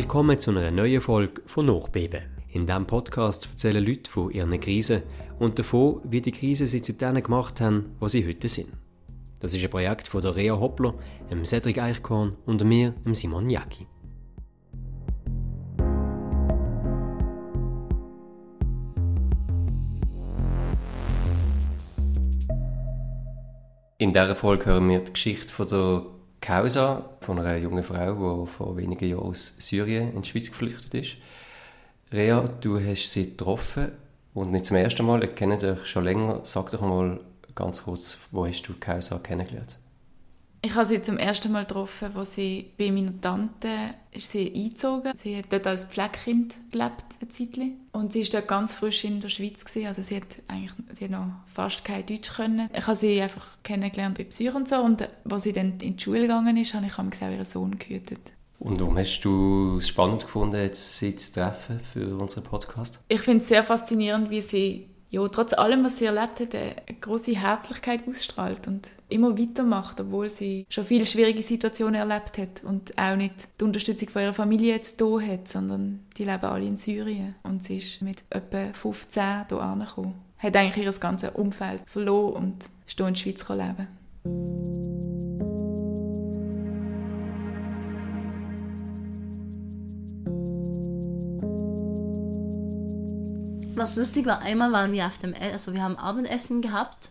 Willkommen zu einer neuen Folge von Nachbeben. In diesem Podcast erzählen Leute von ihren Krisen und davon, wie die Krisen sie zu denen gemacht haben, was sie heute sind. Das ist ein Projekt von der Rea Hoppler, dem Cedric Eichkorn und mir, dem Simon Jacki. In dieser Folge hören wir die Geschichte von der Causa, von einer jungen Frau, die vor wenigen Jahren aus Syrien in die Schweiz geflüchtet ist. Rea, du hast sie getroffen und nicht zum ersten Mal, ich kenne dich schon länger. Sag doch mal ganz kurz, wo hast du Causa kennengelernt? Ich habe sie zum ersten Mal getroffen, als sie bei meiner Tante ist sie eingezogen. Sie hat dort als Pflegekind gelebt, eine Zeit Und sie war dort ganz frisch in der Schweiz. Gewesen. Also sie hat eigentlich sie hat noch fast kein Deutsch können. Ich habe sie einfach kennengelernt bei Psych und so. Und als sie dann in die Schule gegangen ist, habe ich auch ihren Sohn gehütet. Und warum hast du es spannend gefunden, jetzt sie zu treffen für unseren Podcast? Ich finde es sehr faszinierend, wie sie ja, trotz allem, was sie erlebt hat, eine große Herzlichkeit ausstrahlt und immer weitermacht, obwohl sie schon viele schwierige Situationen erlebt hat und auch nicht die Unterstützung von ihrer Familie jetzt hier hat, sondern die leben alle in Syrien und sie ist mit etwa 15 hier angekommen. Hat eigentlich ihr ganzes Umfeld verloren und ist hier in der Schweiz leben. Was lustig war, einmal waren wir auf dem, e also wir haben Abendessen gehabt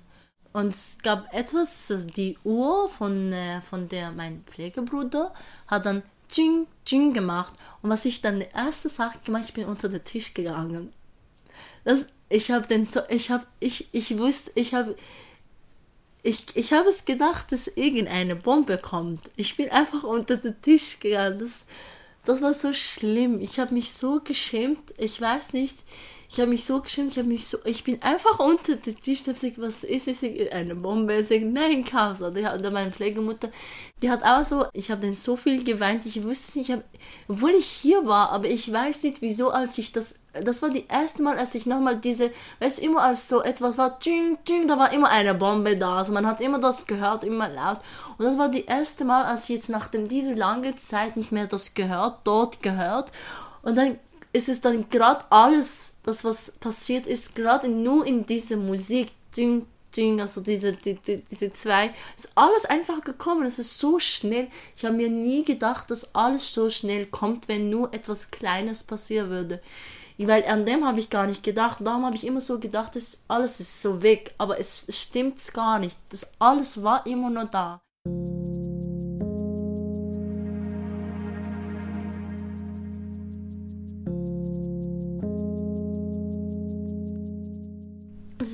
und es gab etwas, also die Uhr von, äh, von der, mein Pflegebruder hat dann Tsching, Tsching gemacht und was ich dann die erste Sache gemacht, ich bin unter den Tisch gegangen. Das, ich habe den so, ich habe, ich, ich wusste, ich habe, ich, ich habe es gedacht, dass irgendeine Bombe kommt. Ich bin einfach unter den Tisch gegangen. Das, das war so schlimm. Ich habe mich so geschämt. Ich weiß nicht. Ich habe mich so geschämt, ich habe mich so, ich bin einfach unter den Tisch, ich gesagt, was ist es, eine Bombe? Ich sage, nein, Chaos. Und meine Pflegemutter, die hat auch so, ich habe dann so viel geweint, ich wusste nicht, ich hab, obwohl ich hier war, aber ich weiß nicht, wieso, als ich das, das war die erste Mal, als ich nochmal diese, weißt du, immer als so etwas war, tsching, tsching, da war immer eine Bombe da, also man hat immer das gehört, immer laut. Und das war die erste Mal, als ich jetzt nachdem diese lange Zeit nicht mehr das gehört, dort gehört. Und dann ist es dann gerade alles, das was passiert ist, gerade nur in dieser Musik, ding, ding, also diese, die, die, diese zwei, ist alles einfach gekommen. Es ist so schnell. Ich habe mir nie gedacht, dass alles so schnell kommt, wenn nur etwas Kleines passieren würde. Weil an dem habe ich gar nicht gedacht. Darum habe ich immer so gedacht, dass alles ist so weg. Aber es, es stimmt gar nicht. Das alles war immer nur da.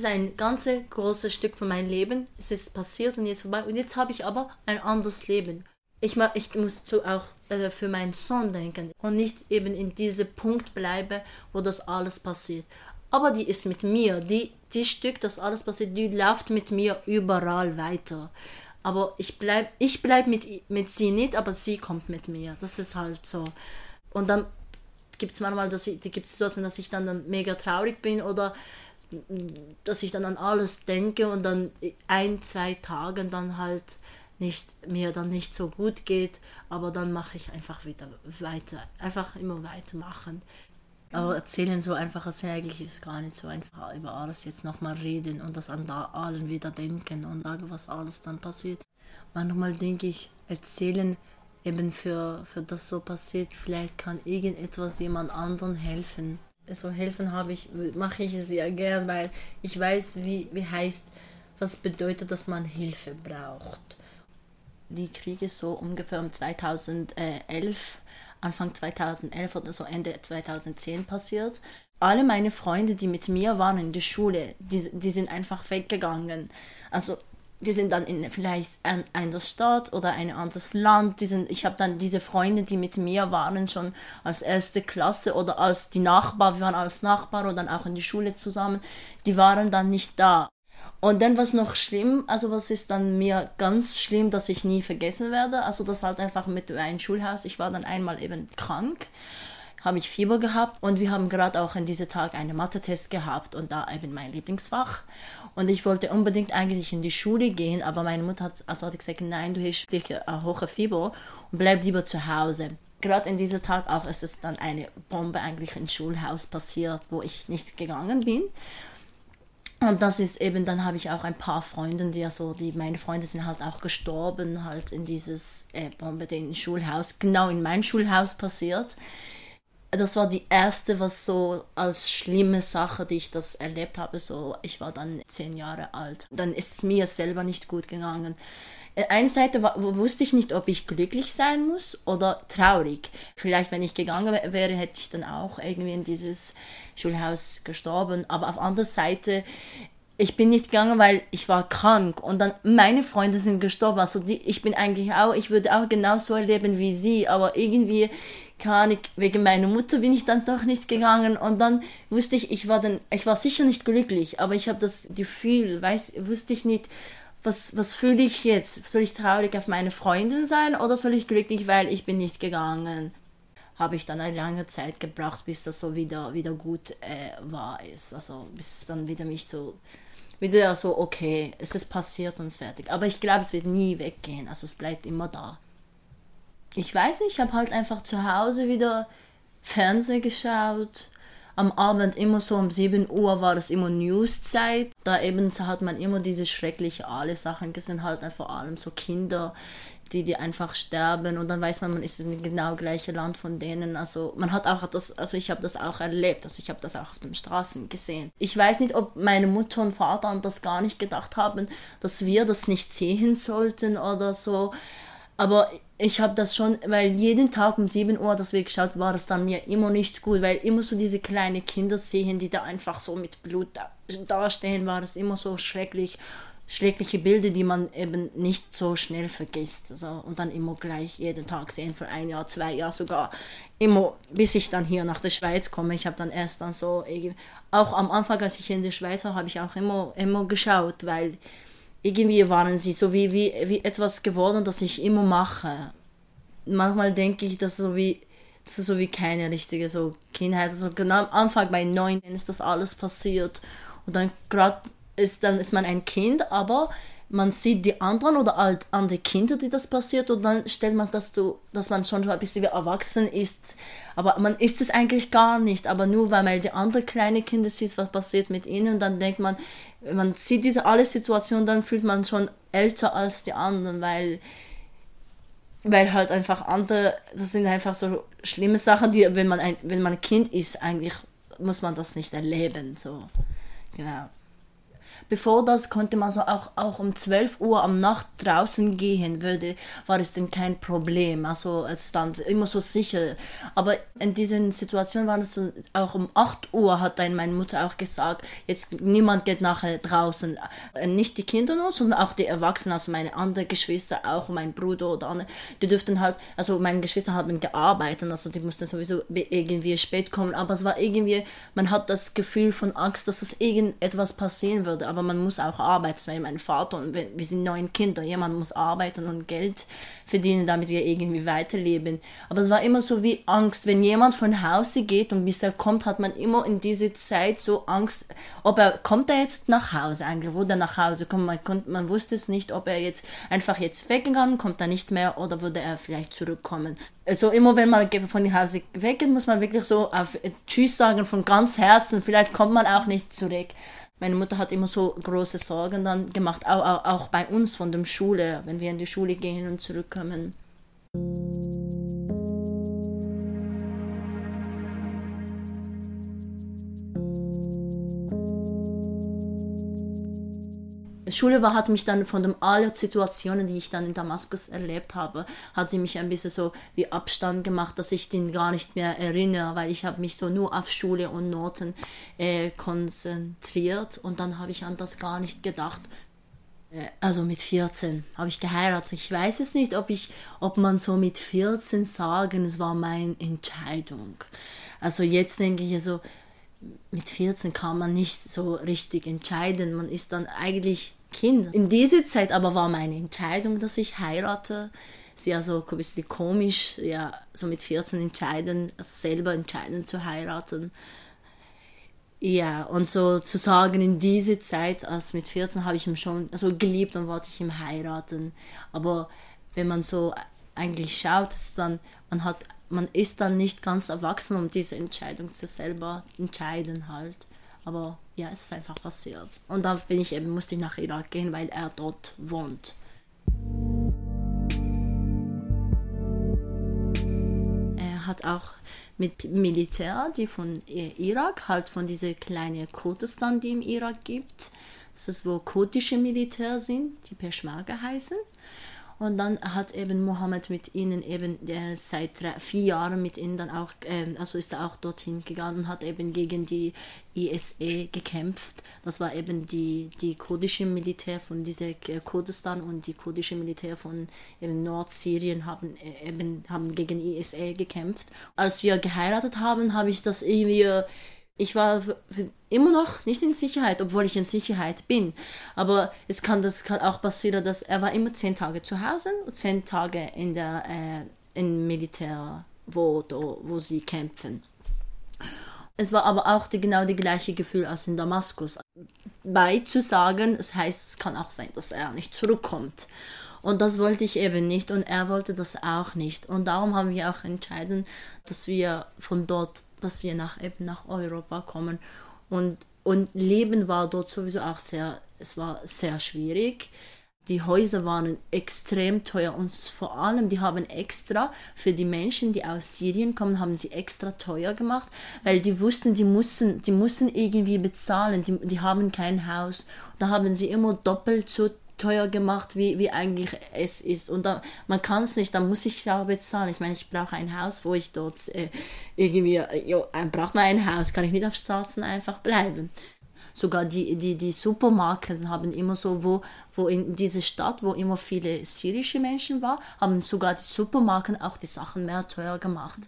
Ist ein ganz großes Stück von meinem Leben. Es ist passiert und jetzt vorbei. Und jetzt habe ich aber ein anderes Leben. Ich, ich muss auch äh, für meinen Sohn denken und nicht eben in diesem Punkt bleiben, wo das alles passiert. Aber die ist mit mir. Die, die Stück, das alles passiert, die läuft mit mir überall weiter. Aber ich bleibe ich bleib mit, mit sie nicht, aber sie kommt mit mir. Das ist halt so. Und dann gibt es manchmal, dass ich, die gibt Situationen, dass ich dann, dann mega traurig bin oder dass ich dann an alles denke und dann ein, zwei Tagen dann halt nicht, mir dann nicht so gut geht, aber dann mache ich einfach wieder weiter. Einfach immer weitermachen. Aber erzählen so einfach als eigentlich ist es gar nicht so einfach über alles jetzt nochmal reden und das an da allen wieder denken und sagen, was alles dann passiert. Manchmal denke ich, erzählen eben für, für das so passiert, vielleicht kann irgendetwas jemand anderen helfen so helfen habe ich, mache ich ja gern, weil ich weiß, wie, wie heißt, was bedeutet, dass man Hilfe braucht. Die Kriege so ungefähr um 2011, Anfang 2011 oder so Ende 2010 passiert. Alle meine Freunde, die mit mir waren in der Schule, die, die sind einfach weggegangen. Also die sind dann in vielleicht ein, eine Stadt oder ein anderes Land. Die sind, ich habe dann diese Freunde, die mit mir waren, schon als erste Klasse oder als die Nachbar, wir waren als Nachbar oder dann auch in die Schule zusammen, die waren dann nicht da. Und dann was noch schlimm, also was ist dann mir ganz schlimm, dass ich nie vergessen werde, also das halt einfach mit einem Schulhaus, ich war dann einmal eben krank habe ich Fieber gehabt und wir haben gerade auch an diesem Tag einen Mathe-Test gehabt und da eben mein Lieblingsfach. Und ich wollte unbedingt eigentlich in die Schule gehen, aber meine Mutter hat, also hat gesagt, nein, du hast wirklich ein hohes Fieber und bleib lieber zu Hause. gerade in diesem Tag auch ist es dann eine Bombe eigentlich im Schulhaus passiert, wo ich nicht gegangen bin. Und das ist eben, dann habe ich auch ein paar Freunde, die ja so, die, meine Freunde sind halt auch gestorben, halt in dieses äh, Bombe, den im Schulhaus, genau in mein Schulhaus passiert. Das war die erste, was so als schlimme Sache, die ich das erlebt habe. So, ich war dann zehn Jahre alt. Dann ist es mir selber nicht gut gegangen. Äh, eine Seite war, wusste ich nicht, ob ich glücklich sein muss oder traurig. Vielleicht, wenn ich gegangen wäre, hätte ich dann auch irgendwie in dieses Schulhaus gestorben. Aber auf der anderen Seite, ich bin nicht gegangen, weil ich war krank und dann meine Freunde sind gestorben. Also die, ich bin eigentlich auch, ich würde auch genauso erleben wie sie, aber irgendwie ich, wegen meiner Mutter bin ich dann doch nicht gegangen und dann wusste ich, ich war dann, ich war sicher nicht glücklich, aber ich habe das Gefühl, weiß, wusste ich nicht, was, was fühle ich jetzt? Soll ich traurig auf meine Freundin sein oder soll ich glücklich, weil ich bin nicht gegangen? Habe ich dann eine lange Zeit gebraucht, bis das so wieder, wieder gut äh, war ist. Also bis dann wieder mich so, wieder so, okay, es ist passiert und fertig. Aber ich glaube, es wird nie weggehen. Also es bleibt immer da. Ich weiß nicht, ich habe halt einfach zu Hause wieder Fernsehen geschaut, am Abend immer so um 7 Uhr war das immer Newszeit. Da eben hat man immer diese schreckliche alle Sachen gesehen, halt vor allem so Kinder, die, die einfach sterben und dann weiß man, man ist in genau gleiche Land von denen. Also man hat auch das, also ich habe das auch erlebt, also ich habe das auch auf den Straßen gesehen. Ich weiß nicht, ob meine Mutter und Vater an das gar nicht gedacht haben, dass wir das nicht sehen sollten oder so. Aber ich habe das schon, weil jeden Tag um 7 Uhr das wir geschaut, war das dann mir immer nicht gut, weil immer so diese kleinen Kinder sehen, die da einfach so mit Blut da, dastehen, war das immer so schrecklich, schreckliche Bilder, die man eben nicht so schnell vergisst. Also, und dann immer gleich jeden Tag sehen, für ein Jahr, zwei Jahre sogar. Immer, bis ich dann hier nach der Schweiz komme. Ich habe dann erst dann so, auch am Anfang, als ich in der Schweiz war, habe ich auch immer, immer geschaut, weil irgendwie waren sie so wie, wie, wie etwas geworden, das ich immer mache. Manchmal denke ich, dass so wie das ist so wie keine richtige so Kindheit. Also genau am Anfang bei neun ist das alles passiert und dann gerade ist dann ist man ein Kind, aber man sieht die anderen oder halt andere Kinder, die das passiert und dann stellt man, dass du, dass man schon ein bisschen wie erwachsen ist, aber man ist es eigentlich gar nicht, aber nur weil man die anderen kleine Kinder sieht, was passiert mit ihnen, dann denkt man, wenn man sieht diese alle Situationen, dann fühlt man schon älter als die anderen, weil weil halt einfach andere, das sind einfach so schlimme Sachen, die, wenn man ein, wenn man ein Kind ist, eigentlich muss man das nicht erleben, so, genau. Bevor das konnte man so auch, auch um 12 Uhr am Nacht draußen gehen würde, war es dann kein Problem. Also es stand immer so sicher. Aber in diesen Situationen war es so, auch um 8 Uhr hat dann meine Mutter auch gesagt, jetzt niemand geht nachher draußen. Äh, nicht die Kinder nur, sondern auch die Erwachsenen, also meine anderen Geschwister auch, mein Bruder oder andere, die dürften halt, also meine Geschwister haben gearbeitet, also die mussten sowieso irgendwie spät kommen, aber es war irgendwie, man hat das Gefühl von Angst, dass es irgendetwas passieren würde aber man muss auch arbeiten. weil mein Vater und wir sind neun Kinder. Jemand muss arbeiten und Geld verdienen, damit wir irgendwie weiterleben. Aber es war immer so wie Angst. Wenn jemand von Hause geht und bis er kommt, hat man immer in dieser Zeit so Angst, ob er, kommt er jetzt nach Hause eigentlich, wo er nach Hause kommt. Man, konnte, man wusste es nicht, ob er jetzt einfach jetzt weggegangen, kommt er nicht mehr oder würde er vielleicht zurückkommen. Also immer wenn man von Hause weggeht, muss man wirklich so auf Tschüss sagen von ganz Herzen. Vielleicht kommt man auch nicht zurück meine Mutter hat immer so große Sorgen dann gemacht, auch, auch, auch bei uns von der Schule, wenn wir in die Schule gehen und zurückkommen. Schule war, hat mich dann von den allen Situationen, die ich dann in Damaskus erlebt habe, hat sie mich ein bisschen so wie Abstand gemacht, dass ich den gar nicht mehr erinnere, weil ich habe mich so nur auf Schule und Noten äh, konzentriert und dann habe ich an das gar nicht gedacht. Äh, also mit 14 habe ich geheiratet. Ich weiß es nicht, ob ich, ob man so mit 14 sagen, es war meine Entscheidung. Also jetzt denke ich so, mit 14 kann man nicht so richtig entscheiden. Man ist dann eigentlich Kind. In dieser Zeit aber war meine Entscheidung, dass ich heirate. Sie also ein bisschen komisch, ja, so mit 14 entscheiden, also selber entscheiden zu heiraten. Ja, und so zu sagen, in dieser Zeit, als mit 14 habe ich ihn schon also geliebt und wollte ich ihn heiraten. Aber wenn man so eigentlich schaut, ist dann, man hat man ist dann nicht ganz erwachsen, um diese Entscheidung zu selber entscheiden halt. Aber ja, es ist einfach passiert. Und dann bin ich eben, musste ich nach Irak gehen, weil er dort wohnt. Er hat auch mit Militär, die von Irak, halt von dieser kleinen Kurdistan, die im Irak gibt. Das ist, wo kurdische Militär sind, die Peschmerga heißen. Und dann hat eben Mohammed mit ihnen eben äh, seit drei, vier Jahren mit ihnen dann auch, äh, also ist er auch dorthin gegangen und hat eben gegen die ISE gekämpft. Das war eben die, die kurdische Militär von dieser äh, Kurdistan und die kurdische Militär von eben Nordsyrien haben äh, eben haben gegen ISE gekämpft. Als wir geheiratet haben, habe ich das irgendwie ich war immer noch nicht in Sicherheit, obwohl ich in Sicherheit bin. Aber es kann, das kann auch passieren, dass er war immer zehn Tage zu Hause und zehn Tage in der äh, im Militär, wo, wo sie kämpfen. Es war aber auch die, genau die gleiche Gefühl als in Damaskus. Bei zu sagen, es heißt, es kann auch sein, dass er nicht zurückkommt. Und das wollte ich eben nicht und er wollte das auch nicht. Und darum haben wir auch entschieden, dass wir von dort dass wir nach, eben nach Europa kommen. Und, und Leben war dort sowieso auch sehr, es war sehr schwierig. Die Häuser waren extrem teuer und vor allem, die haben extra für die Menschen, die aus Syrien kommen, haben sie extra teuer gemacht, weil die wussten, die mussten, die mussten irgendwie bezahlen, die, die haben kein Haus. Da haben sie immer doppelt so teuer gemacht, wie, wie eigentlich es ist. Und da, man kann es nicht, dann muss ich ja bezahlen. Ich meine, ich brauche ein Haus, wo ich dort äh, irgendwie, äh, jo, braucht man ein Haus, kann ich nicht auf Straßen einfach bleiben. Sogar die, die, die Supermärkte haben immer so, wo, wo in dieser Stadt, wo immer viele syrische Menschen waren, haben sogar die Supermärkte auch die Sachen mehr teuer gemacht.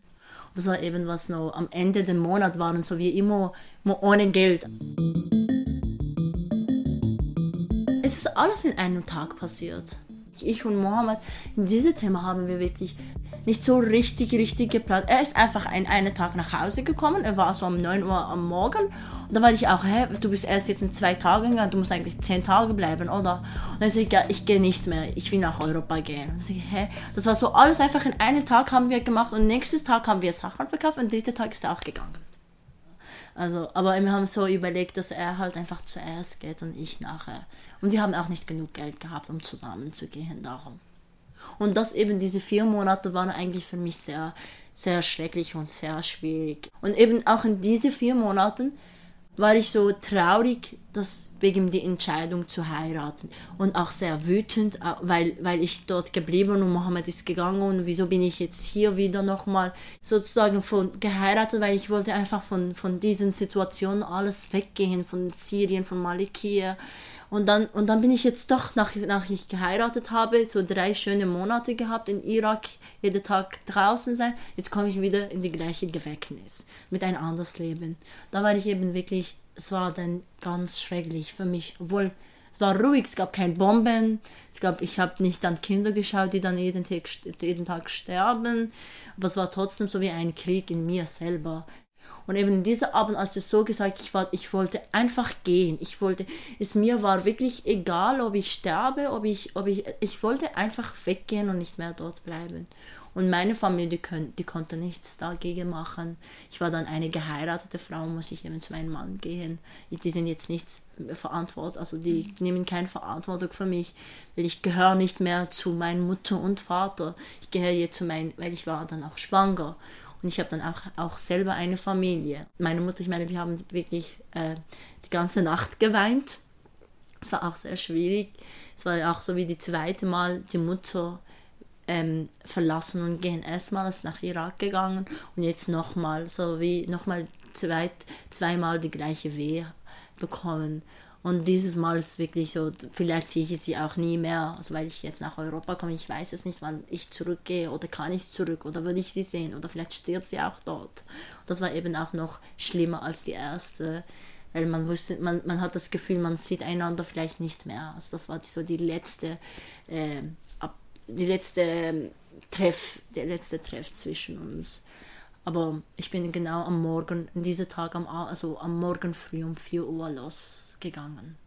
Das war eben was noch am Ende des Monats waren, so wie immer, immer ohne Geld es ist alles in einem Tag passiert. Ich und Mohammed, in diesem Thema haben wir wirklich nicht so richtig, richtig geplant. Er ist einfach ein, einen Tag nach Hause gekommen. Er war so um 9 Uhr am Morgen. Und da war ich auch, hä, du bist erst jetzt in zwei Tagen gegangen, du musst eigentlich zehn Tage bleiben, oder? Und dann sage ich, ja, ich gehe nicht mehr, ich will nach Europa gehen. Und ich, hä? Das war so alles einfach in einem Tag haben wir gemacht und nächstes Tag haben wir Sachen verkauft und dritter Tag ist er auch gegangen. Also, aber wir haben so überlegt, dass er halt einfach zuerst geht und ich nachher. Und wir haben auch nicht genug Geld gehabt, um zusammen zu gehen, darum. Und das eben, diese vier Monate waren eigentlich für mich sehr, sehr schrecklich und sehr schwierig. Und eben auch in diese vier Monaten war ich so traurig, dass wegen die Entscheidung zu heiraten. Und auch sehr wütend, äh, weil, weil ich dort geblieben und Mohammed ist gegangen und wieso bin ich jetzt hier wieder nochmal sozusagen von geheiratet, weil ich wollte einfach von, von diesen Situationen alles weggehen, von Syrien, von Malikia und dann, und dann bin ich jetzt doch, nach, nach ich geheiratet habe, so drei schöne Monate gehabt in Irak, jeden Tag draußen sein. Jetzt komme ich wieder in die gleiche Gefängnis mit ein anderes Leben. Da war ich eben wirklich, es war dann ganz schrecklich für mich, obwohl es war ruhig, es gab keine Bomben, es gab, ich habe nicht an Kinder geschaut, die dann jeden Tag, jeden Tag sterben, aber es war trotzdem so wie ein Krieg in mir selber. Und eben dieser Abend, als es so gesagt, ich war, ich wollte einfach gehen. Ich wollte, es mir war wirklich egal, ob ich sterbe, ob ich, ob ich, ich wollte einfach weggehen und nicht mehr dort bleiben. Und meine Familie, die, können, die konnte nichts dagegen machen. Ich war dann eine geheiratete Frau, muss ich eben zu meinem Mann gehen. Die sind jetzt nicht verantwortlich, also die nehmen keine Verantwortung für mich, weil ich gehöre nicht mehr zu meiner Mutter und Vater. Ich gehöre jetzt zu meinem, weil ich war dann auch schwanger. Und ich habe dann auch, auch selber eine Familie. Meine Mutter, ich meine, wir haben wirklich äh, die ganze Nacht geweint. Es war auch sehr schwierig. Es war auch so wie die zweite Mal die Mutter ähm, verlassen und gehen. Erstmal ist nach Irak gegangen und jetzt nochmal, so wie nochmal zwei, zweimal die gleiche Wehe bekommen. Und dieses Mal ist es wirklich so, vielleicht sehe ich sie auch nie mehr, also weil ich jetzt nach Europa komme, ich weiß es nicht, wann ich zurückgehe oder kann ich zurück oder würde ich sie sehen oder vielleicht stirbt sie auch dort. Das war eben auch noch schlimmer als die erste, weil man wusste, man, man hat das Gefühl, man sieht einander vielleicht nicht mehr. Also das war so die letzte, äh, die letzte ähm, Treff, der letzte Treff zwischen uns. Aber ich bin genau am Morgen, in diesem Tag, am, also am Morgen früh um 4 Uhr losgegangen.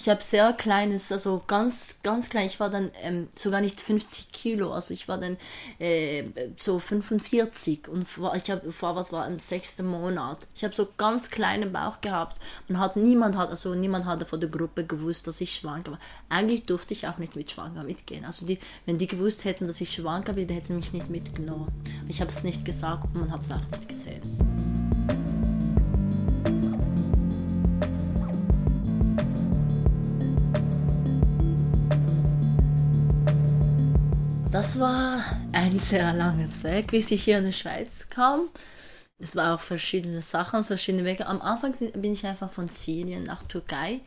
Ich habe sehr kleines, also ganz, ganz klein. Ich war dann ähm, sogar nicht 50 Kilo, also ich war dann äh, so 45 und ich habe vor was war im sechsten Monat. Ich habe so ganz kleinen Bauch gehabt. Man hat niemand hat, also niemand hatte von der Gruppe gewusst, dass ich schwanger war. Eigentlich durfte ich auch nicht mit schwanger mitgehen. Also die, wenn die gewusst hätten, dass ich schwanger bin, hätten mich nicht mitgenommen. Ich habe es nicht gesagt und man hat es auch nicht gesehen. Das war ein sehr langer Weg, bis ich hier in die Schweiz kam. Es war auch verschiedene Sachen, verschiedene Wege. Am Anfang bin ich einfach von Syrien nach Türkei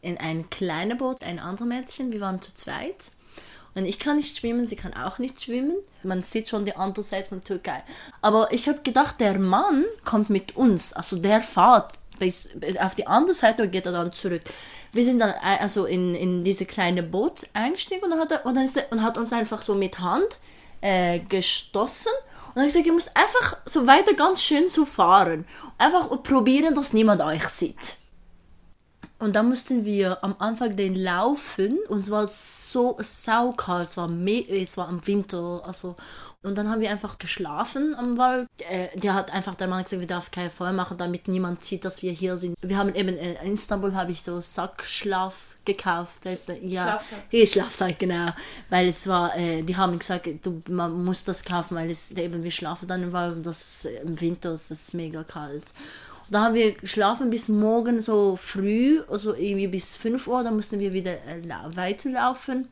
in ein kleines Boot, ein anderes Mädchen. Wir waren zu zweit. Und ich kann nicht schwimmen, sie kann auch nicht schwimmen. Man sieht schon die andere Seite von Türkei. Aber ich habe gedacht, der Mann kommt mit uns. Also der fährt auf die andere Seite geht er dann zurück. Wir sind dann äh, also in, in diese kleine Boot eingestiegen und dann hat, er, und dann ist er, und hat uns einfach so mit Hand äh, gestoßen. Und habe ich gesagt, ihr müsst einfach so weiter ganz schön so fahren. Einfach probieren, dass niemand euch sieht. Und dann mussten wir am Anfang den laufen und es war so saukalt, es war, es war im Winter, also und dann haben wir einfach geschlafen am Wald. Äh, der hat einfach der Mann gesagt, wir dürfen kein Feuer machen, damit niemand sieht, dass wir hier sind. Wir haben eben in Istanbul habe ich so Sackschlaf gekauft. Das, ja, Schlafsack. Ja, Schlafsack, genau. Weil es war, äh, die haben gesagt, du, man muss das kaufen, weil es eben wir schlafen dann im Wald und das im Winter ist es mega kalt. Da haben wir geschlafen bis morgen so früh, also irgendwie bis 5 Uhr, dann mussten wir wieder äh, weiterlaufen.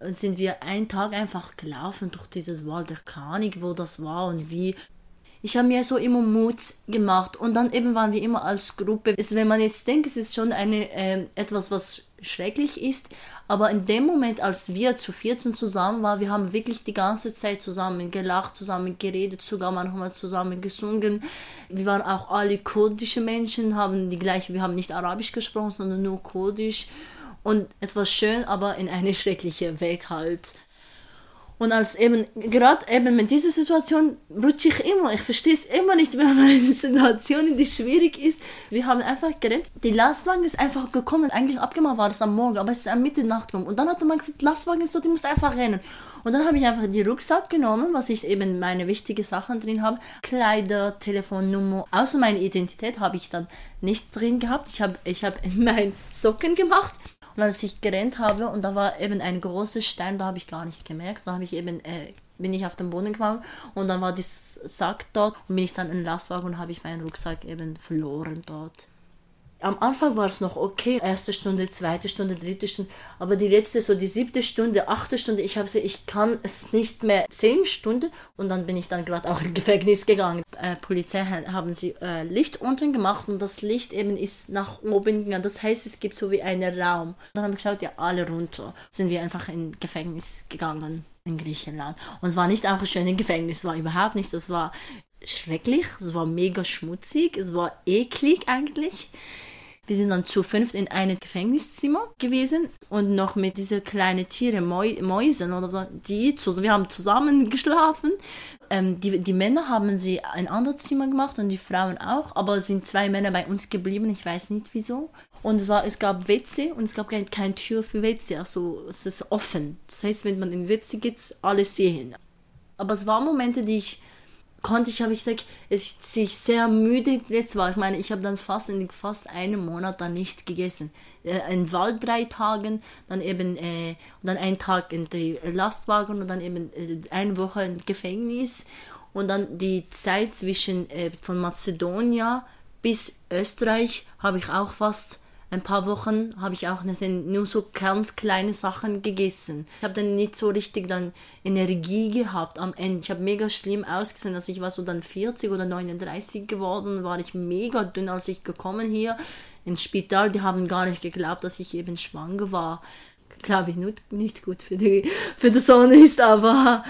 Sind wir einen Tag einfach gelaufen durch dieses Wald. Kann nicht, wo das war und wie. Ich habe mir so immer Mut gemacht und dann eben waren wir immer als Gruppe. Also wenn man jetzt denkt, es ist schon eine, äh, etwas, was schrecklich ist, aber in dem Moment, als wir zu 14 zusammen waren, wir haben wirklich die ganze Zeit zusammen gelacht, zusammen geredet, sogar manchmal zusammen gesungen. Wir waren auch alle kurdische Menschen, haben die gleiche, wir haben nicht Arabisch gesprochen, sondern nur Kurdisch. Und es war schön, aber in eine schreckliche Weg halt. Und als eben, gerade eben mit dieser Situation rutsche ich immer. Ich verstehe es immer nicht, wenn man in einer Situation, die schwierig ist. Wir haben einfach gerennt. Die Lastwagen ist einfach gekommen. Eigentlich abgemacht war das am Morgen, aber es ist am Mitternacht gekommen. Und dann hat man gesagt, Lastwagen ist dort, die muss einfach rennen. Und dann habe ich einfach die Rucksack genommen, was ich eben meine wichtigen Sachen drin habe. Kleider, Telefonnummer, außer meine Identität habe ich dann nicht drin gehabt. Ich habe ich hab in Socken gemacht und als ich gerannt habe und da war eben ein großer Stein, da habe ich gar nicht gemerkt. Da habe ich eben, äh, bin ich auf den Boden gefallen und dann war dieser Sack dort und bin ich dann in den Lastwagen und habe ich meinen Rucksack eben verloren dort. Am Anfang war es noch okay, erste Stunde, zweite Stunde, dritte Stunde, aber die letzte, so die siebte Stunde, achte Stunde, ich habe sie, ich kann es nicht mehr, zehn Stunden und dann bin ich dann gerade auch ins Gefängnis gegangen. Äh, Polizei haben sie äh, Licht unten gemacht und das Licht eben ist nach oben gegangen, das heißt, es gibt so wie einen Raum. Dann habe ich geschaut, ja, alle runter, sind wir einfach ins Gefängnis gegangen in Griechenland. Und es war nicht auch ein schönes Gefängnis, es war überhaupt nicht, es war schrecklich, es war mega schmutzig, es war eklig eigentlich. Wir sind dann zu fünft in einem Gefängniszimmer gewesen und noch mit diesen kleinen Tiere, Mäu Mäusen oder so, die, wir haben zusammen geschlafen. Ähm, die, die Männer haben sie ein anderes Zimmer gemacht und die Frauen auch, aber es sind zwei Männer bei uns geblieben, ich weiß nicht wieso. Und es, war, es gab WC und es gab keine kein Tür für WC, also es ist offen. Das heißt, wenn man in WC geht, alles sehen. Aber es waren Momente, die ich konnte ich, habe ich gesagt, es sich sehr müde jetzt war. Ich meine, ich habe dann fast in fast einem Monat dann nicht gegessen. Äh, in Wald drei Tagen, dann eben äh, dann einen Tag in die Lastwagen und dann eben äh, eine Woche im Gefängnis und dann die Zeit zwischen äh, von Mazedonien bis Österreich habe ich auch fast ein paar Wochen habe ich auch nur so ganz kleine Sachen gegessen. Ich habe dann nicht so richtig dann Energie gehabt am Ende. Ich habe mega schlimm ausgesehen, als ich war so dann 40 oder 39 geworden, war ich mega dünn, als ich gekommen hier ins Spital. Die haben gar nicht geglaubt, dass ich eben schwanger war. Glaube ich nicht, nicht gut für die, für die Sonne ist, aber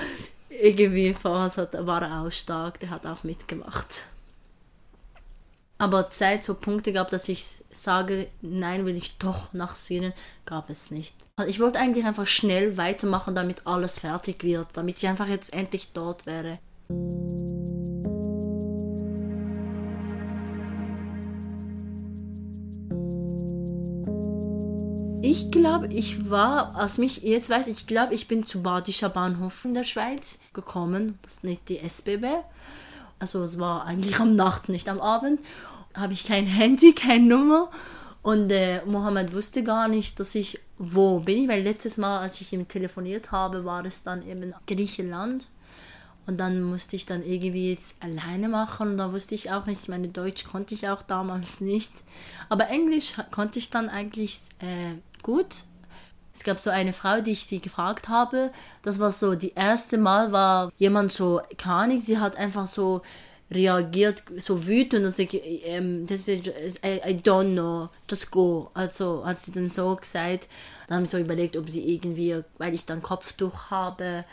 irgendwie war er auch stark, der hat auch mitgemacht. Aber Zeit, so Punkte gab, dass ich sage, nein, will ich doch nach Syrien, gab es nicht. Ich wollte eigentlich einfach schnell weitermachen, damit alles fertig wird, damit ich einfach jetzt endlich dort wäre. Ich glaube, ich war, als mich jetzt weiß, ich glaube, ich bin zu Badischer Bahnhof in der Schweiz gekommen. Das ist nicht die SBB. Also es war eigentlich am Nacht, nicht am Abend. Habe ich kein Handy, keine Nummer. Und äh, Mohammed wusste gar nicht, dass ich wo bin weil letztes Mal, als ich ihm telefoniert habe, war es dann eben Griechenland. Und dann musste ich dann irgendwie jetzt alleine machen und da wusste ich auch nicht, ich meine, Deutsch konnte ich auch damals nicht. Aber Englisch konnte ich dann eigentlich äh, gut. Es gab so eine Frau, die ich sie gefragt habe. Das war so, die erste Mal war jemand so, keine sie hat einfach so reagiert, so wütend, dass ich, ähm, das ist, I, I don't know, just go. Also hat sie dann so gesagt. Dann habe ich so überlegt, ob sie irgendwie, weil ich dann Kopftuch habe,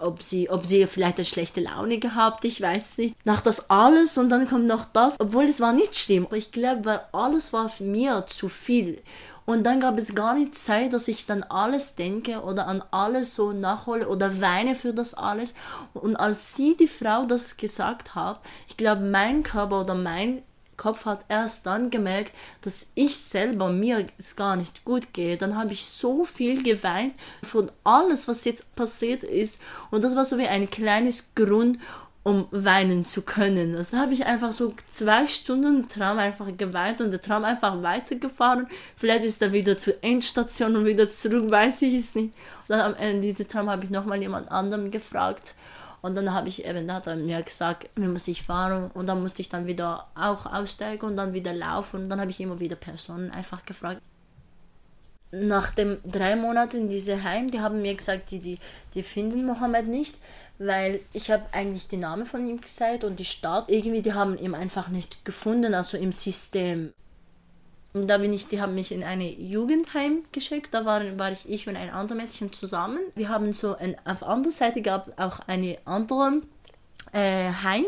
ob sie, ob sie vielleicht eine schlechte Laune gehabt, ich weiß es nicht. Nach das alles und dann kommt noch das, obwohl es war nicht schlimm. Aber ich glaube, weil alles war für mir zu viel. Und dann gab es gar nicht Zeit, dass ich dann alles denke oder an alles so nachhole oder weine für das alles. Und als sie, die Frau, das gesagt hat, ich glaube, mein Körper oder mein Kopf hat erst dann gemerkt, dass ich selber mir es gar nicht gut geht. Dann habe ich so viel geweint von alles, was jetzt passiert ist. Und das war so wie ein kleines Grund, um weinen zu können. Also habe ich einfach so zwei Stunden Traum einfach geweint und der Traum einfach weitergefahren. Vielleicht ist er wieder zur Endstation und wieder zurück, weiß ich es nicht. Und dann am Ende dieser Traum habe ich nochmal jemand anderem gefragt. Und dann habe ich eben, da hat er mir gesagt, wie muss ich fahren. Und dann musste ich dann wieder auch aussteigen und dann wieder laufen. Und dann habe ich immer wieder Personen einfach gefragt nach dem drei Monaten in diese Heim, die haben mir gesagt, die, die, die finden Mohammed nicht, weil ich habe eigentlich die Namen von ihm gesagt und die Stadt. Irgendwie, die haben ihn einfach nicht gefunden, also im System. Und da bin ich, die haben mich in eine Jugendheim geschickt, da waren, war ich, ich und ein anderes Mädchen zusammen. Wir haben so, ein, auf der anderen Seite gab auch eine andere äh, Heim,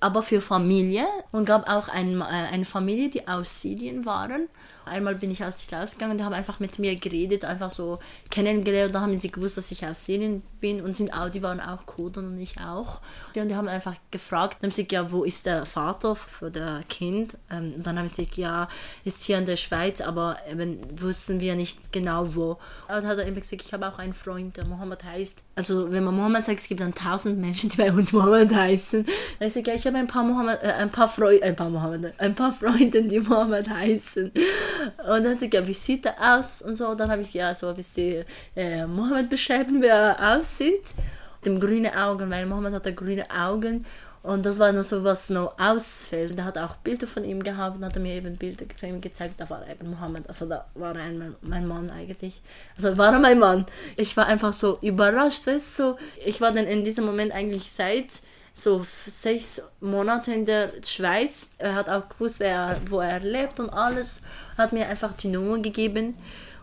aber für Familie und gab auch ein, äh, eine Familie, die aus Syrien waren Einmal bin ich aus sich rausgegangen, die haben einfach mit mir geredet, einfach so kennengelernt. Da haben sie gewusst, dass ich aus Syrien bin und sind auch, die waren auch Kurden und ich auch. Und die haben einfach gefragt, haben sie ja, wo ist der Vater für das Kind? Ähm, und dann haben sie gesagt, ja, ist hier in der Schweiz, aber eben wussten wir nicht genau wo. Und dann hat er immer gesagt, ich habe auch einen Freund, der Mohammed heißt. Also wenn man Mohammed sagt, es gibt dann tausend Menschen, die bei uns Mohammed heißen. Dann ich ja, ich habe ein paar Mohammed, äh, ein paar Freunde, ein paar Mohammed, ein paar Freunde, die Mohammed heißen. Und dann hat er wie sieht er aus? Und so, dann habe ich ja so ein bisschen äh, Mohammed beschrieben, wie er aussieht. Mit dem grünen Augen, weil Mohammed hat grüne Augen. Und das war nur so, was noch ausfällt. Er hat auch Bilder von ihm gehabt und hat mir eben Bilder von ihm gezeigt. Da war eben Mohammed, also da war er mein, mein Mann eigentlich. Also war er mein Mann. Ich war einfach so überrascht, weißt du. Ich war dann in diesem Moment eigentlich seit so sechs Monate in der Schweiz. Er hat auch gewusst, wer, wo er lebt und alles. Hat mir einfach die Nummer gegeben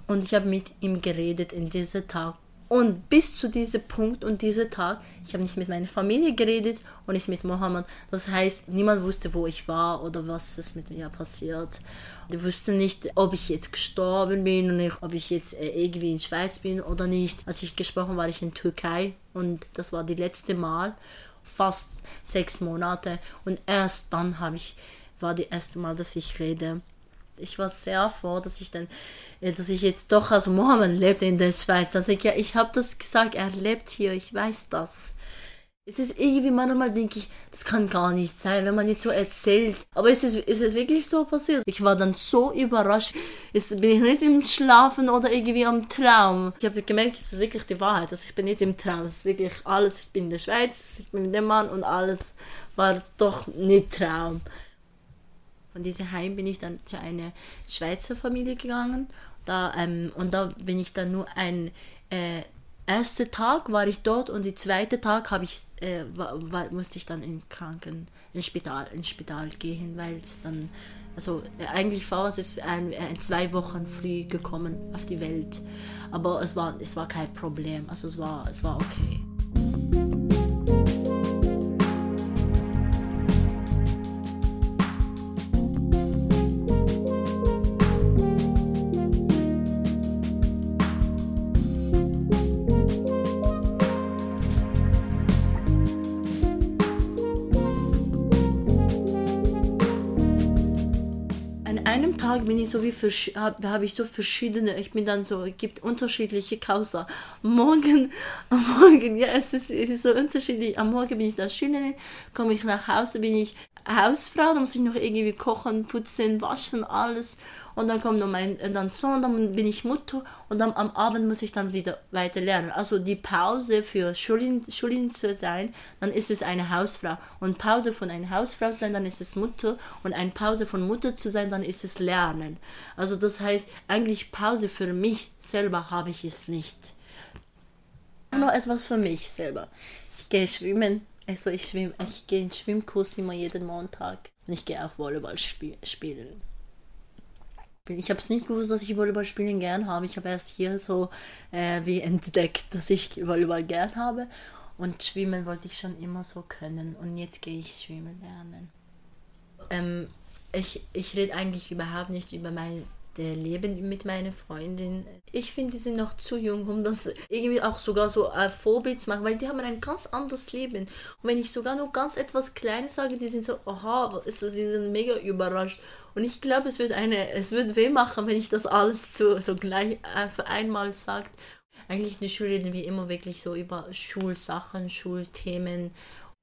und ich habe mit ihm geredet in diesem Tag. Und bis zu diesem Punkt und diesem Tag, ich habe nicht mit meiner Familie geredet und nicht mit Mohammed. Das heißt, niemand wusste, wo ich war oder was ist mit mir passiert. Die wussten nicht, ob ich jetzt gestorben bin und nicht, ob ich jetzt äh, irgendwie in Schweiz bin oder nicht. Als ich gesprochen war, ich in Türkei und das war die letzte Mal fast sechs Monate und erst dann habe ich war die erste Mal, dass ich rede. Ich war sehr froh, dass ich dann, äh, dass ich jetzt doch, also Mohammed lebt in der Schweiz. Dass ich ja, ich habe das gesagt, er lebt hier, ich weiß das. Es ist irgendwie manchmal denke ich, das kann gar nicht sein, wenn man jetzt so erzählt. Aber es ist, es ist wirklich so passiert. Ich war dann so überrascht. Jetzt bin ich nicht im Schlafen oder irgendwie am Traum. Ich habe gemerkt, es ist wirklich die Wahrheit. Also ich bin nicht im Traum. Es ist wirklich alles. Ich bin in der Schweiz, ich bin mit dem Mann und alles war doch nicht Traum. Von diesem Heim bin ich dann zu einer Schweizer Familie gegangen. Da, ähm, und da bin ich dann nur ein äh, erste Tag war ich dort und die zweite Tag habe ich äh, war, war, musste ich dann in Kranken ins Spital ins Spital gehen weil es dann also äh, eigentlich war es ein, ein, zwei Wochen früh gekommen auf die Welt. Aber es war es war kein Problem. Also es war es war okay so wie habe hab ich so verschiedene, ich bin dann so, es gibt unterschiedliche Causa. Morgen, Morgen, ja, es ist, es ist so unterschiedlich. Am Morgen bin ich da Schülerin, komme ich nach Hause, bin ich Hausfrau, da muss ich noch irgendwie kochen, putzen, waschen, alles. Und dann kommt noch mein dann Sohn, dann bin ich Mutter und dann am Abend muss ich dann wieder weiter lernen. Also die Pause für Schulin, Schulin zu sein, dann ist es eine Hausfrau. Und Pause von einer Hausfrau zu sein, dann ist es Mutter. Und eine Pause von Mutter zu sein, dann ist es Lernen. Also das heißt, eigentlich Pause für mich selber habe ich es nicht. Nur etwas für mich selber. Ich gehe schwimmen, also ich schwimme, ich gehe in Schwimmkurs immer jeden Montag und ich gehe auch Volleyball spiel spielen. Ich habe es nicht gewusst, dass ich Volleyball spielen gern habe. Ich habe erst hier so äh, wie entdeckt, dass ich Volleyball gern habe. Und schwimmen wollte ich schon immer so können. Und jetzt gehe ich schwimmen lernen. Ähm, ich ich rede eigentlich überhaupt nicht über mein Leben mit meiner Freundin. Ich finde, die sind noch zu jung, um das irgendwie auch sogar so ein Vorbild zu machen, weil die haben ein ganz anderes Leben. Und wenn ich sogar nur ganz etwas Kleines sage, die sind so, aha, also sie sind mega überrascht. Und ich glaube, es wird eine, es wird weh machen, wenn ich das alles so, so gleich für einmal sagt. Eigentlich in der Schule reden wir immer wirklich so über Schulsachen, Schulthemen.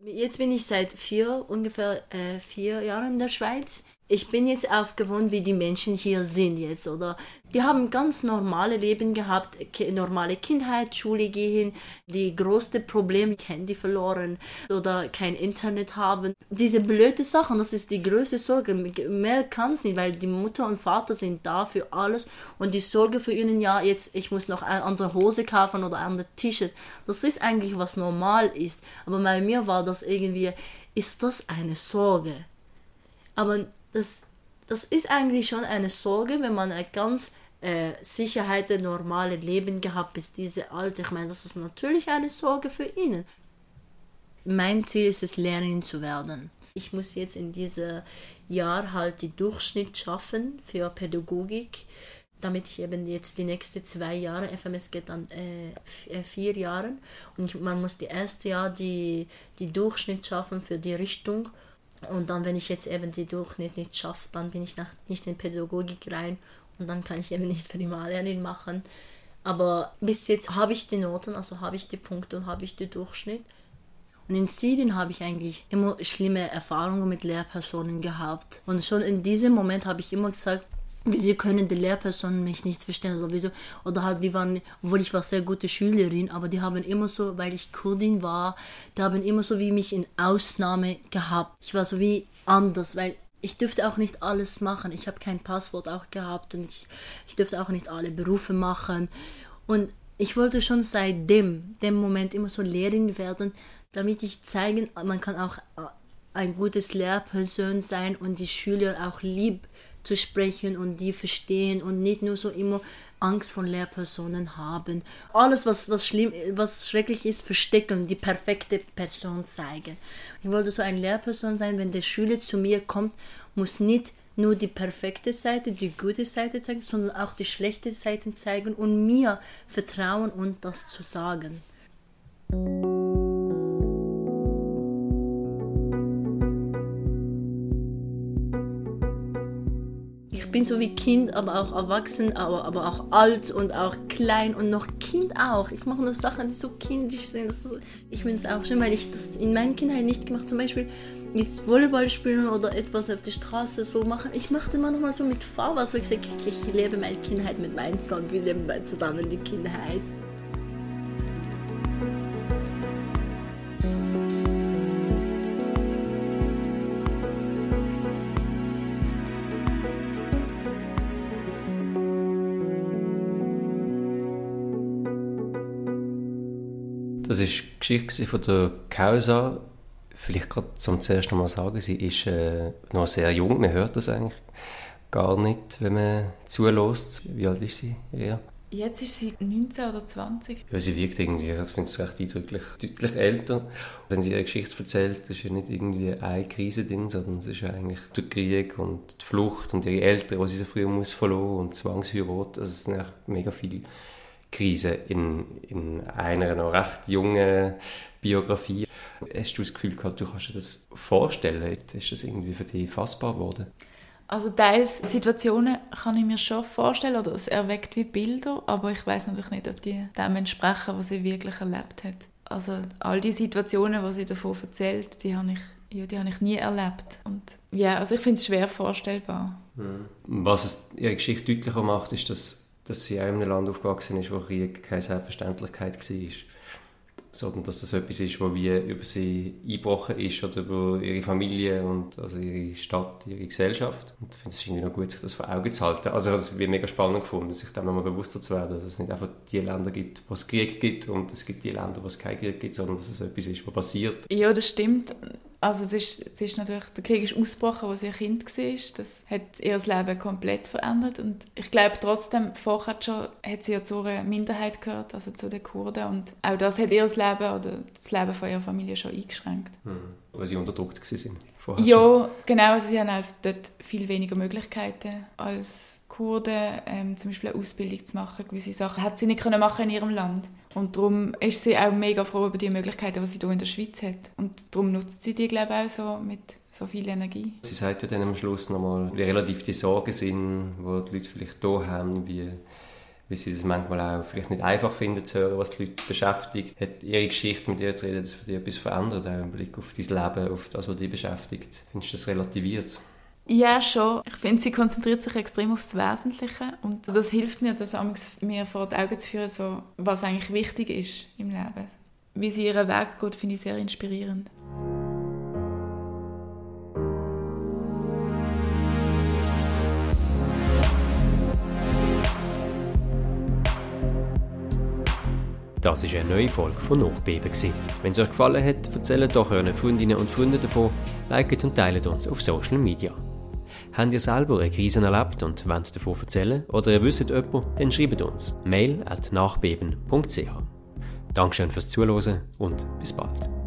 Jetzt bin ich seit vier, ungefähr äh, vier Jahren in der Schweiz ich bin jetzt aufgewohnt, wie die Menschen hier sind jetzt, oder? Die haben ganz normale Leben gehabt, normale Kindheit, Schule gehen, die größte Probleme, Handy verloren oder kein Internet haben. Diese blöde Sachen, das ist die größte Sorge. Mehr kann es nicht, weil die Mutter und Vater sind da für alles und die Sorge für ihnen, ja, jetzt, ich muss noch eine andere Hose kaufen oder eine andere T-Shirt. Das ist eigentlich, was normal ist. Aber bei mir war das irgendwie, ist das eine Sorge? Aber das, das ist eigentlich schon eine Sorge, wenn man eine ganz äh, Sicherheit, ein normales Leben gehabt bis diese Alter. Ich meine, das ist natürlich eine Sorge für ihn. Mein Ziel ist es, Lehrerin zu werden. Ich muss jetzt in diesem Jahr halt die Durchschnitt schaffen für Pädagogik, damit ich eben jetzt die nächsten zwei Jahre, FMS geht dann äh, äh, vier Jahre und man muss die erste Jahr die, die Durchschnitt schaffen für die Richtung und dann, wenn ich jetzt eben die Durchschnitt nicht schaffe, dann bin ich nach, nicht in Pädagogik rein und dann kann ich eben nicht Primarlehrerin machen. Aber bis jetzt habe ich die Noten, also habe ich die Punkte und habe ich den Durchschnitt. Und in Syrien habe ich eigentlich immer schlimme Erfahrungen mit Lehrpersonen gehabt. Und schon in diesem Moment habe ich immer gesagt, wieso können die Lehrpersonen mich nicht verstehen? Oder wieso? Oder halt die waren obwohl ich war sehr gute Schülerin aber die haben immer so weil ich Kurdin war die haben immer so wie mich in Ausnahme gehabt. Ich war so wie anders weil ich dürfte auch nicht alles machen. Ich habe kein Passwort auch gehabt und ich, ich dürfte auch nicht alle Berufe machen. Und ich wollte schon seit dem dem Moment immer so Lehrerin werden damit ich zeigen man kann auch ein gutes Lehrperson sein und die Schüler auch lieb zu sprechen und die verstehen und nicht nur so immer Angst von Lehrpersonen haben. Alles, was, was schlimm, was schrecklich ist, verstecken, die perfekte Person zeigen. Ich wollte so eine Lehrperson sein, wenn der Schüler zu mir kommt, muss nicht nur die perfekte Seite, die gute Seite zeigen, sondern auch die schlechte Seite zeigen und mir vertrauen und das zu sagen. Bin so wie Kind, aber auch erwachsen, aber, aber auch alt und auch klein und noch Kind auch. Ich mache nur Sachen, die so kindisch sind. ich finde es auch schön, weil ich das in meiner Kindheit nicht gemacht Zum Beispiel jetzt Volleyball spielen oder etwas auf der Straße so machen. Ich mache das manchmal so mit Fahrwasser. Ich sage, ich lebe meine Kindheit mit meinem Sohn. Wir leben zusammen die Kindheit. Das war die Geschichte von der Causa. Vielleicht gerade zum zuerst mal sagen, sie ist äh, noch sehr jung, man hört das eigentlich gar nicht, wenn man zulässt. Wie alt ist sie? Ja. Jetzt ist sie 19 oder 20. Ja, sie wirkt irgendwie, ich finde es recht eindrücklich, deutlich älter. Wenn sie ihre Geschichte erzählt, ist ja nicht irgendwie eine Krise drin, sondern es ist ja eigentlich der Krieg und die Flucht und ihre Eltern, die sie so früh muss verloren und Zwangsheirat. Also es sind mega viele Krise in, in einer noch recht jungen Biografie. Hast du das Gefühl gehabt, du kannst dir das vorstellen? Ist das irgendwie für dich fassbar geworden? Also teils Situationen kann ich mir schon vorstellen oder es erweckt wie Bilder, aber ich weiß natürlich nicht, ob die dem entsprechen, was sie wirklich erlebt hat. Also all die Situationen, die sie davon erzählt, die habe ich, ja, die habe ich nie erlebt. Und ja, also ich finde es schwer vorstellbar. Mhm. Was es ihre Geschichte deutlicher macht, ist, dass, dass sie auch in einem Land aufgewachsen ist, wo Krieg keine Selbstverständlichkeit war sondern dass das etwas ist, was wie über sie eingebrochen ist oder über ihre Familie und also ihre Stadt, ihre Gesellschaft. Und ich finde es irgendwie noch gut, sich das vor Augen zu halten. Also es wird mega spannend gefunden, sich dem nochmal bewusster zu werden, dass es nicht einfach die Länder gibt, wo es Krieg gibt und es gibt die Länder, wo es keinen Krieg gibt, sondern dass es etwas ist, was passiert. Ja, das stimmt. Also es ist, es ist natürlich, der Krieg ist ausgebrochen, als sie ein Kind war. Das hat ihr Leben komplett verändert. Und ich glaube trotzdem, vorher schon hat sie ja zu einer Minderheit gehört, also zu den Kurden. Und auch das hat ihr Leben oder das Leben von ihrer Familie schon eingeschränkt. Hm. Weil sie unterdrückt waren. Ja, schon. genau. Also sie haben halt dort viel weniger Möglichkeiten als Kurden, ähm, zum Beispiel eine Ausbildung zu machen. Gewisse Sachen hat sie nicht können machen in ihrem Land. Und darum ist sie auch mega froh über die Möglichkeiten, die sie hier in der Schweiz hat. Und darum nutzt sie die, glaube ich, auch so mit so viel Energie. Sie sagt ja dann am Schluss nochmal, wie relativ die Sorgen sind, die die Leute vielleicht hier haben, wie, wie sie das manchmal auch vielleicht nicht einfach finden zu hören, was die Leute beschäftigt. Hat ihre Geschichte mit ihr zu reden, das für dich etwas verändert, auch im Blick auf dein Leben, auf das, was dich beschäftigt? Findest du das relativiert? Ja, schon. Ich finde, sie konzentriert sich extrem aufs Wesentliche und das hilft mir, das mir vor die Augen zu führen, so, was eigentlich wichtig ist im Leben. Wie sie ihren Weg geht, finde ich sehr inspirierend. Das ist eine neue Folge von Nachbeben. Wenn es euch gefallen hat, erzählt doch euren Freundinnen und Freunden davon, liket und teilt uns auf Social Media. Habt ihr selber eine Krise erlebt und wollt davon erzählen oder ihr wisst jemanden, dann schreibt uns mail at nachbeben.ch. Dankeschön fürs Zuhören und bis bald.